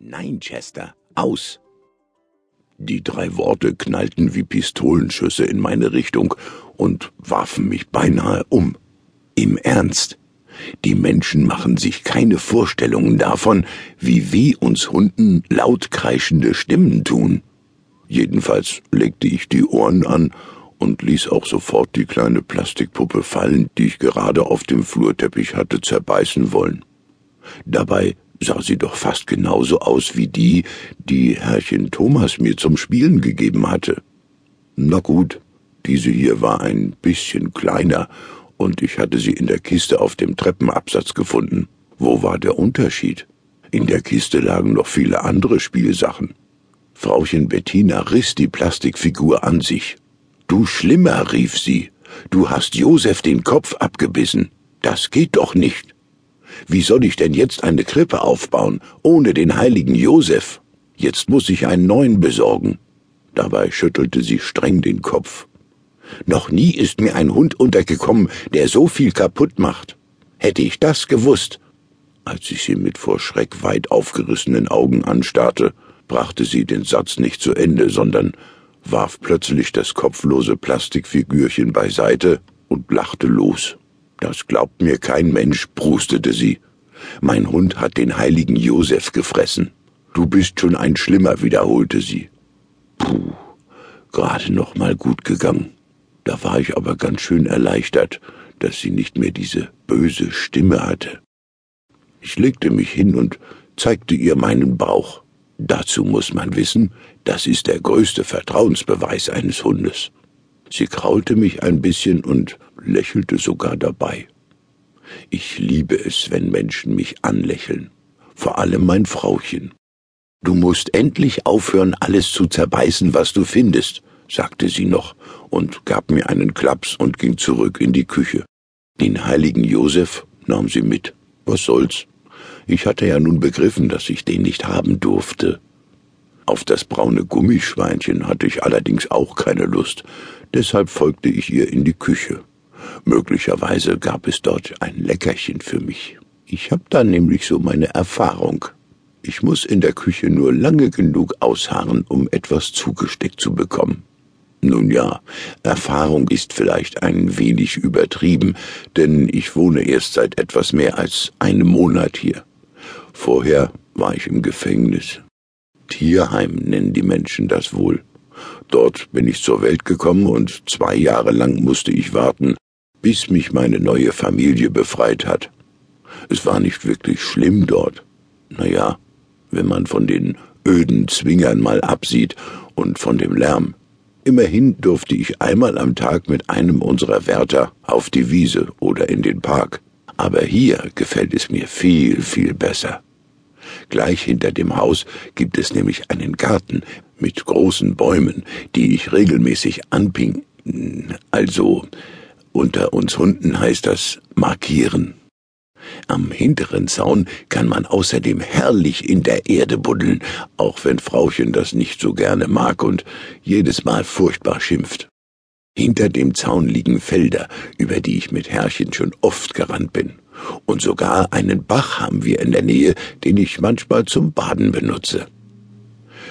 Nein, Chester, aus. Die drei Worte knallten wie Pistolenschüsse in meine Richtung und warfen mich beinahe um. Im Ernst. Die Menschen machen sich keine Vorstellungen davon, wie weh uns Hunden laut kreischende Stimmen tun. Jedenfalls legte ich die Ohren an und ließ auch sofort die kleine Plastikpuppe fallen, die ich gerade auf dem Flurteppich hatte zerbeißen wollen. Dabei sah sie doch fast genauso aus wie die, die Herrchen Thomas mir zum Spielen gegeben hatte. Na gut, diese hier war ein bisschen kleiner, und ich hatte sie in der Kiste auf dem Treppenabsatz gefunden. Wo war der Unterschied? In der Kiste lagen noch viele andere Spielsachen. Frauchen Bettina riss die Plastikfigur an sich. Du Schlimmer, rief sie. Du hast Josef den Kopf abgebissen. Das geht doch nicht. Wie soll ich denn jetzt eine Krippe aufbauen, ohne den heiligen Josef? Jetzt muss ich einen neuen besorgen. Dabei schüttelte sie streng den Kopf. Noch nie ist mir ein Hund untergekommen, der so viel kaputt macht. Hätte ich das gewusst. Als ich sie mit vor Schreck weit aufgerissenen Augen anstarrte, brachte sie den Satz nicht zu Ende, sondern warf plötzlich das kopflose Plastikfigürchen beiseite und lachte los. Das glaubt mir kein Mensch, prustete sie. Mein Hund hat den heiligen Josef gefressen. Du bist schon ein Schlimmer, wiederholte sie. Puh, gerade noch mal gut gegangen. Da war ich aber ganz schön erleichtert, dass sie nicht mehr diese böse Stimme hatte. Ich legte mich hin und zeigte ihr meinen Bauch. Dazu muss man wissen, das ist der größte Vertrauensbeweis eines Hundes. Sie kraulte mich ein bisschen und lächelte sogar dabei. Ich liebe es, wenn Menschen mich anlächeln, vor allem mein Frauchen. Du musst endlich aufhören, alles zu zerbeißen, was du findest, sagte sie noch und gab mir einen Klaps und ging zurück in die Küche. Den heiligen Josef nahm sie mit. Was soll's? Ich hatte ja nun begriffen, dass ich den nicht haben durfte. Auf das braune Gummischweinchen hatte ich allerdings auch keine Lust, deshalb folgte ich ihr in die Küche. Möglicherweise gab es dort ein Leckerchen für mich. Ich hab da nämlich so meine Erfahrung. Ich muss in der Küche nur lange genug ausharren, um etwas zugesteckt zu bekommen. Nun ja, Erfahrung ist vielleicht ein wenig übertrieben, denn ich wohne erst seit etwas mehr als einem Monat hier. Vorher war ich im Gefängnis. Tierheim nennen die Menschen das wohl. Dort bin ich zur Welt gekommen und zwei Jahre lang musste ich warten, bis mich meine neue Familie befreit hat. Es war nicht wirklich schlimm dort. Naja, wenn man von den öden Zwingern mal absieht und von dem Lärm. Immerhin durfte ich einmal am Tag mit einem unserer Wärter auf die Wiese oder in den Park. Aber hier gefällt es mir viel, viel besser. Gleich hinter dem Haus gibt es nämlich einen Garten mit großen Bäumen, die ich regelmäßig anping. Also, unter uns Hunden heißt das markieren. Am hinteren Zaun kann man außerdem herrlich in der Erde buddeln, auch wenn Frauchen das nicht so gerne mag und jedes Mal furchtbar schimpft. Hinter dem Zaun liegen Felder, über die ich mit Herrchen schon oft gerannt bin. Und sogar einen Bach haben wir in der Nähe, den ich manchmal zum Baden benutze.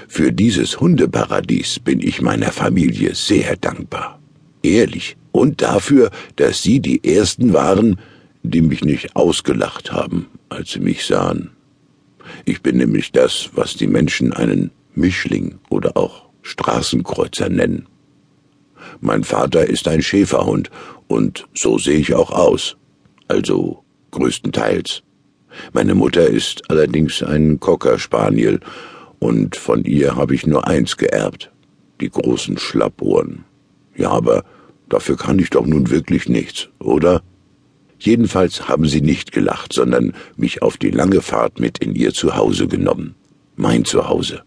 Für dieses Hundeparadies bin ich meiner Familie sehr dankbar. Ehrlich. Und dafür, dass Sie die Ersten waren, die mich nicht ausgelacht haben, als sie mich sahen. Ich bin nämlich das, was die Menschen einen Mischling oder auch Straßenkreuzer nennen. Mein Vater ist ein Schäferhund, und so sehe ich auch aus. Also größtenteils. Meine Mutter ist allerdings ein Cocker Spaniel, und von ihr habe ich nur eins geerbt, die großen Schlappohren. Ja, aber dafür kann ich doch nun wirklich nichts, oder? Jedenfalls haben sie nicht gelacht, sondern mich auf die lange Fahrt mit in ihr Zuhause genommen. Mein Zuhause.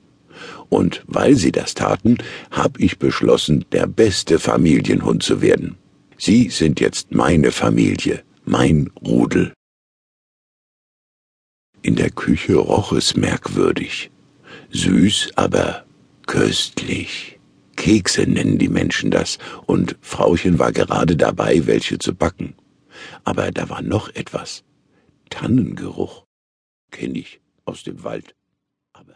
Und weil sie das taten, hab ich beschlossen, der beste Familienhund zu werden. Sie sind jetzt meine Familie, mein Rudel. In der Küche roch es merkwürdig. Süß, aber köstlich. Kekse nennen die Menschen das, und Frauchen war gerade dabei, welche zu backen. Aber da war noch etwas. Tannengeruch. Kenn ich aus dem Wald.